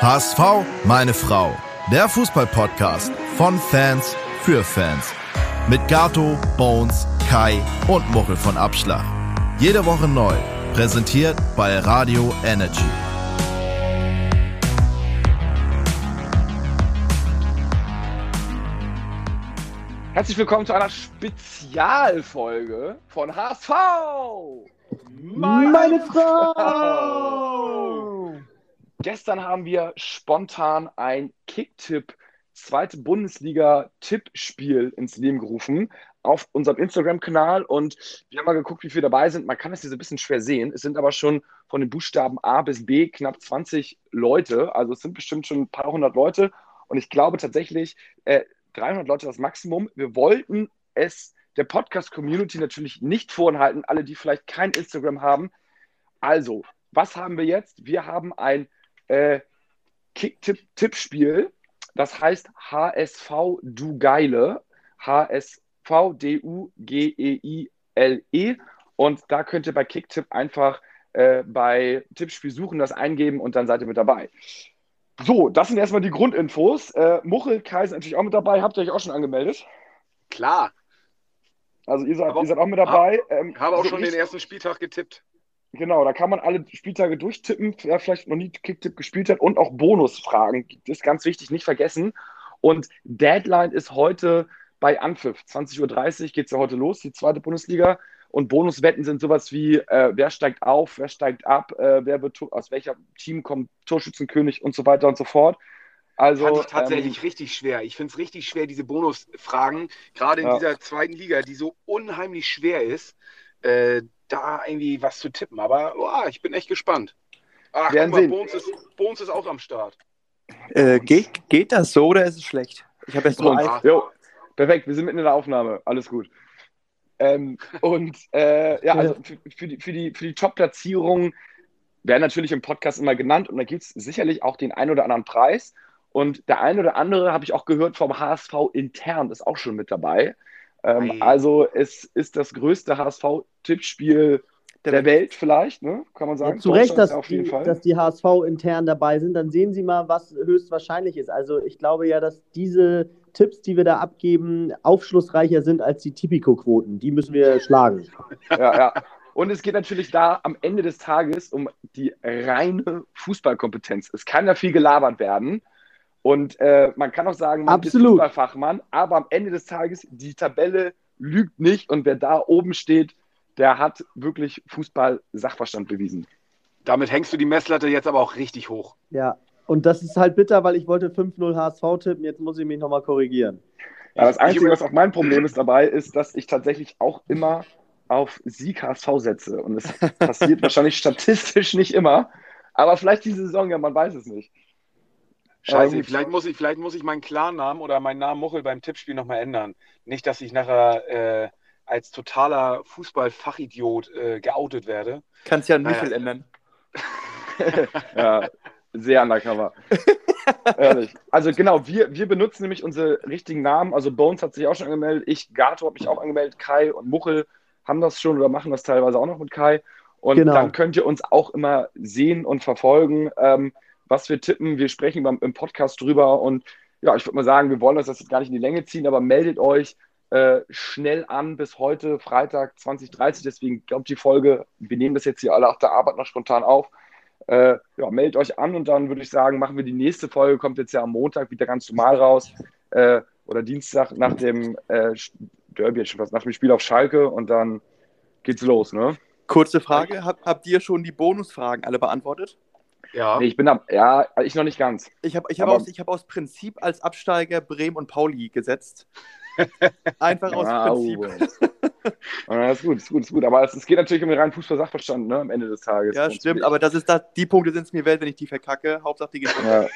HSV, meine Frau. Der Fußball-Podcast von Fans für Fans. Mit Gato, Bones, Kai und Muchel von Abschlag. Jede Woche neu. Präsentiert bei Radio Energy. Herzlich willkommen zu einer Spezialfolge von HSV. Meine, Meine Frau! Gestern haben wir spontan ein Kicktipp zweite Bundesliga-Tippspiel ins Leben gerufen auf unserem Instagram-Kanal und wir haben mal geguckt, wie viele dabei sind. Man kann es hier so ein bisschen schwer sehen. Es sind aber schon von den Buchstaben A bis B knapp 20 Leute. Also es sind bestimmt schon ein paar hundert Leute. Und ich glaube tatsächlich, äh, 300 Leute das Maximum. Wir wollten es der Podcast-Community natürlich nicht vorenthalten, alle, die vielleicht kein Instagram haben. Also, was haben wir jetzt? Wir haben ein äh, Kick-Tipp-Tippspiel. Das heißt HSV Du Geile. HSV D-U-G-E-I-L-E. -E. Und da könnt ihr bei Kicktipp einfach äh, bei Tippspiel suchen, das eingeben und dann seid ihr mit dabei. So, das sind erstmal die Grundinfos. Äh, Muchel, Kai ist natürlich auch mit dabei. Habt ihr euch auch schon angemeldet? Klar. Also ihr seid, ihr seid auch mit dabei. Ich ähm, habe auch so schon den ersten Spieltag getippt. Genau, da kann man alle Spieltage durchtippen, wer vielleicht noch nie Kicktipp gespielt hat und auch Bonusfragen. Das ist ganz wichtig, nicht vergessen. Und Deadline ist heute bei Anpfiff. 20.30 Uhr geht es ja heute los, die zweite Bundesliga. Und Bonuswetten sind sowas wie, äh, wer steigt auf, wer steigt ab, äh, wer wird, aus welcher Team kommt Torschützenkönig und so weiter und so fort. Also, Fand ich tatsächlich ähm, richtig schwer. Ich finde es richtig schwer, diese Bonusfragen, gerade in ja. dieser zweiten Liga, die so unheimlich schwer ist, äh, da irgendwie was zu tippen. Aber oh, ich bin echt gespannt. Ach, guck mal, Bones ist, Bones ist auch am Start. Äh, geht, geht das so oder ist es schlecht? Ich habe jetzt nur ein. Jo, perfekt, wir sind mitten in der Aufnahme. Alles gut. Ähm, und äh, ja, also für, für die, für die, für die Top-Platzierung werden natürlich im Podcast immer genannt und da gibt es sicherlich auch den einen oder anderen Preis. Und der eine oder andere, habe ich auch gehört, vom HSV intern ist auch schon mit dabei. Ähm, also es ist das größte HSV-Tippspiel der, der Welt vielleicht, ne? kann man sagen. Ja, zu Recht, dass, die, dass die HSV intern dabei sind. Dann sehen Sie mal, was höchstwahrscheinlich ist. Also ich glaube ja, dass diese Tipps, die wir da abgeben, aufschlussreicher sind als die Tipico-Quoten. Die müssen wir schlagen. Ja, ja. Und es geht natürlich da am Ende des Tages um die reine Fußballkompetenz. Es kann ja viel gelabert werden. Und äh, man kann auch sagen, man Absolut. ist Fußballfachmann, aber am Ende des Tages, die Tabelle lügt nicht und wer da oben steht, der hat wirklich Fußball-Sachverstand bewiesen. Damit hängst du die Messlatte jetzt aber auch richtig hoch. Ja, und das ist halt bitter, weil ich wollte 5-0 HSV tippen, jetzt muss ich mich nochmal korrigieren. Ja, das Einzige, was auch mein Problem ist dabei, ist, dass ich tatsächlich auch immer auf Sieg HSV setze. Und es passiert wahrscheinlich statistisch nicht immer. Aber vielleicht diese Saison, ja, man weiß es nicht. Scheiße, ähm, vielleicht, muss ich, vielleicht muss ich meinen Klarnamen oder meinen Namen Muchel beim Tippspiel nochmal ändern. Nicht, dass ich nachher äh, als totaler Fußballfachidiot äh, geoutet werde. Kannst ja einen Michel ändern. ja, sehr undercover. Ehrlich. Also genau, wir, wir benutzen nämlich unsere richtigen Namen. Also Bones hat sich auch schon angemeldet, ich, Gato habe mich auch angemeldet, Kai und Muchel haben das schon oder machen das teilweise auch noch mit Kai. Und genau. dann könnt ihr uns auch immer sehen und verfolgen, ähm, was wir tippen. Wir sprechen im Podcast drüber und ja, ich würde mal sagen, wir wollen das jetzt gar nicht in die Länge ziehen, aber meldet euch äh, schnell an bis heute, Freitag 2030. Deswegen glaubt die Folge, wir nehmen das jetzt hier alle auf der Arbeit noch spontan auf. Äh, ja, meldet euch an und dann würde ich sagen, machen wir die nächste Folge, kommt jetzt ja am Montag wieder ganz normal raus. Äh, oder Dienstag nach dem äh, Derby, nach dem Spiel auf Schalke und dann geht's los, ne? Kurze Frage, Hab, habt ihr schon die Bonusfragen alle beantwortet? Ja. Nee, ich bin da, ja, ich noch nicht ganz. Ich habe ich hab aus, hab aus Prinzip als Absteiger Bremen und Pauli gesetzt. Einfach aus. Prinzip. ja, ist gut, ist gut, ist gut. Aber es, es geht natürlich um den reinen Fußball-Sachverstand ne, am Ende des Tages. Ja, stimmt, aber das ist da, die Punkte sind es mir wert, wenn ich die verkacke. Hauptsache die gehen ja.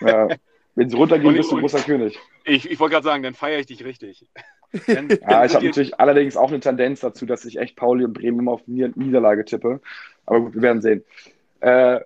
ja. Wenn sie runtergehen, bist du ein großer König. Ich, ich wollte gerade sagen, dann feiere ich dich richtig. Dann, ja, ich habe natürlich allerdings auch eine Tendenz dazu, dass ich echt Pauli und Bremen immer auf Niederlage tippe. Aber gut, wir werden sehen. Äh,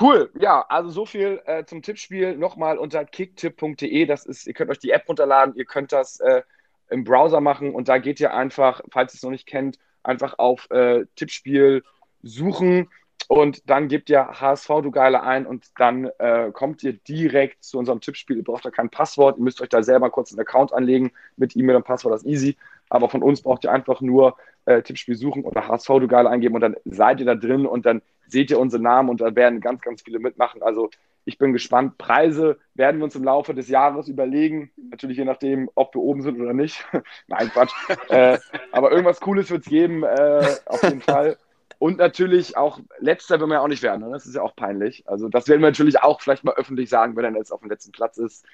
Cool, ja, also so viel äh, zum Tippspiel. Nochmal unter kicktipp.de. Das ist, ihr könnt euch die App runterladen, ihr könnt das äh, im Browser machen und da geht ihr einfach, falls ihr es noch nicht kennt, einfach auf äh, Tippspiel suchen und dann gebt ihr HSV du Geile ein und dann äh, kommt ihr direkt zu unserem Tippspiel. Ihr braucht da kein Passwort, ihr müsst euch da selber kurz einen Account anlegen mit E-Mail und Passwort, das ist easy. Aber von uns braucht ihr einfach nur äh, Tippspiel suchen oder HSV du Geile eingeben und dann seid ihr da drin und dann seht ihr unsere Namen und da werden ganz, ganz viele mitmachen. Also ich bin gespannt. Preise werden wir uns im Laufe des Jahres überlegen. Natürlich je nachdem, ob wir oben sind oder nicht. Nein, Quatsch. äh, aber irgendwas Cooles wird es geben, äh, auf jeden Fall. Und natürlich auch, letzter will man ja auch nicht werden. Ne? Das ist ja auch peinlich. Also, das werden wir natürlich auch vielleicht mal öffentlich sagen, wenn er jetzt auf dem letzten Platz ist.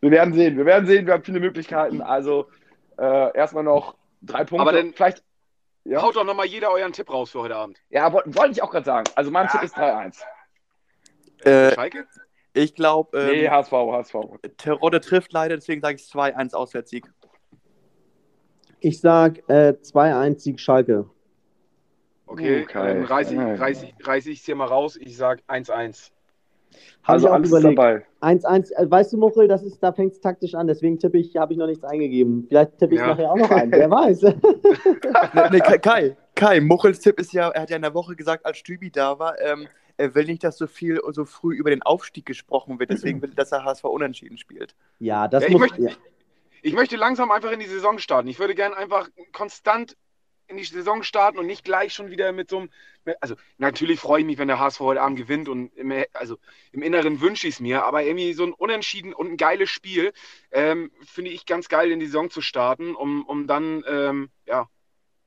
Wir werden sehen. Wir werden sehen. Wir haben viele Möglichkeiten. Also, äh, erstmal noch drei Punkte. Aber dann vielleicht ja? haut doch nochmal jeder euren Tipp raus für heute Abend. Ja, wollte ich auch gerade sagen. Also, mein ja. Tipp ist 3-1. Äh, Schalke? Ich glaube. Ähm, nee, HSV, HSV. Terodde trifft leider, deswegen sage ich 2-1 Auswärtssieg. Ich sage äh, 2-1 Sieg Schalke. Okay, okay. dann reiße ich es reiß ich, reiß hier mal raus. Ich sage 1-1. Also ich auch überlegt. 1-1, äh, weißt du, Muchel, das ist, da fängt es taktisch an, deswegen tippe ich, habe ich noch nichts eingegeben. Vielleicht tippe ich ja. nachher auch noch ein, wer weiß. nee, nee, Kai, Kai, Muchels Tipp ist ja, er hat ja in der Woche gesagt, als Stübi da war, ähm, er will nicht, dass so viel so früh über den Aufstieg gesprochen wird, deswegen will er, dass er HSV unentschieden spielt. Ja, das ja, muss. Ich möchte, ja. ich möchte langsam einfach in die Saison starten. Ich würde gerne einfach konstant in die Saison starten und nicht gleich schon wieder mit so einem. Also, natürlich freue ich mich, wenn der HSV heute Abend gewinnt und im, also, im Inneren wünsche ich es mir, aber irgendwie so ein Unentschieden und ein geiles Spiel ähm, finde ich ganz geil, in die Saison zu starten, um, um dann, ähm, ja.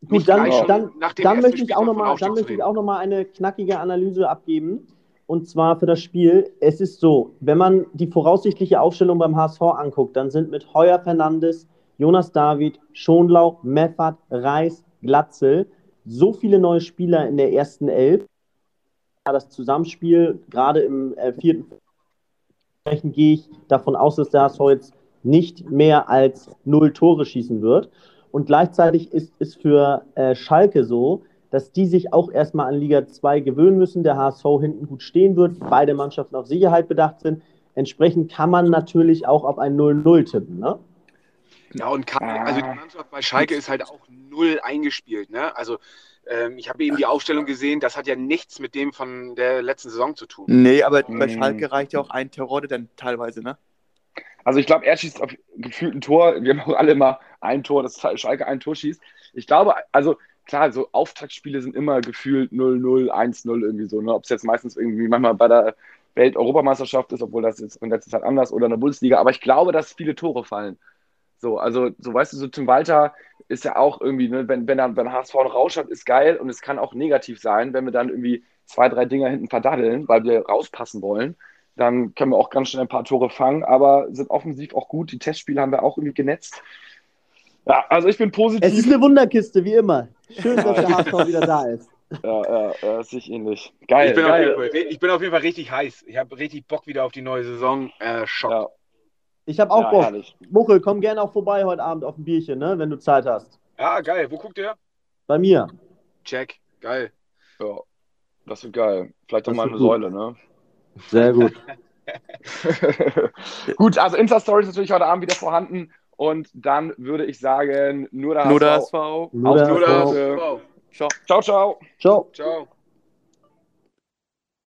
Gut, dann, dann, dann möchte ich auch nochmal noch eine knackige Analyse abgeben. Und zwar für das Spiel. Es ist so, wenn man die voraussichtliche Aufstellung beim HSV anguckt, dann sind mit Heuer Fernandes, Jonas David, Schonlau, Meffert, Reis, Glatzel so viele neue Spieler in der ersten Elf. Das Zusammenspiel, gerade im äh, vierten, gehe ich davon aus, dass der HSV jetzt nicht mehr als null Tore schießen wird. Und gleichzeitig ist es für äh, Schalke so, dass die sich auch erstmal an Liga 2 gewöhnen müssen. Der HSV hinten gut stehen wird, beide Mannschaften auf Sicherheit bedacht sind. Entsprechend kann man natürlich auch auf ein 0-0 tippen. Ne? Ja, und kann, also die Mannschaft bei Schalke ist halt auch null eingespielt. Ne? Also ähm, ich habe eben die Aufstellung gesehen, das hat ja nichts mit dem von der letzten Saison zu tun. Nee, aber bei Schalke reicht ja auch ein Terrorde dann teilweise, ne? Also ich glaube, er schießt auf gefühlt ein Tor. Wir haben auch alle mal ein Tor, dass Schalke ein Tor schießt. Ich glaube, also klar, so Auftaktspiele sind immer gefühlt 0-0, 1-0 irgendwie so. Ne? Ob es jetzt meistens irgendwie manchmal bei der Welt-Europameisterschaft ist, obwohl das jetzt in letzter Zeit anders oder in der Bundesliga. Aber ich glaube, dass viele Tore fallen. So, also, so weißt du, so Tim Walter ist ja auch irgendwie, ne, wenn, wenn er wenn HSV einen Rausch hat, ist geil und es kann auch negativ sein, wenn wir dann irgendwie zwei, drei Dinger hinten verdaddeln, weil wir rauspassen wollen. Dann können wir auch ganz schnell ein paar Tore fangen, aber sind offensiv auch gut. Die Testspiele haben wir auch irgendwie genetzt. Ja, also ich bin positiv. Es ist eine Wunderkiste, wie immer. Schön, dass der HSV wieder da ist. Ja, ja, ja sich ähnlich. Geil. Ich bin, geil. Auf, jeden Fall, ich bin auf jeden Fall richtig heiß. Ich habe richtig Bock wieder auf die neue Saison. Äh, Schock. Ja. Ich habe auch ja, Bock. Herrlich. Muchel, komm gerne auch vorbei heute Abend auf ein Bierchen, ne, wenn du Zeit hast. Ja, geil. Wo guckt ihr? Bei mir. Check. Geil. Ja, das wird geil. Vielleicht doch mal eine gut. Säule, ne? Sehr gut. gut, also Insta-Story ist natürlich heute Abend wieder vorhanden. Und dann würde ich sagen, nur der nur HSV. Der HSV. Nur der HSV. Ciao. Ciao, ciao. Ciao. Ciao.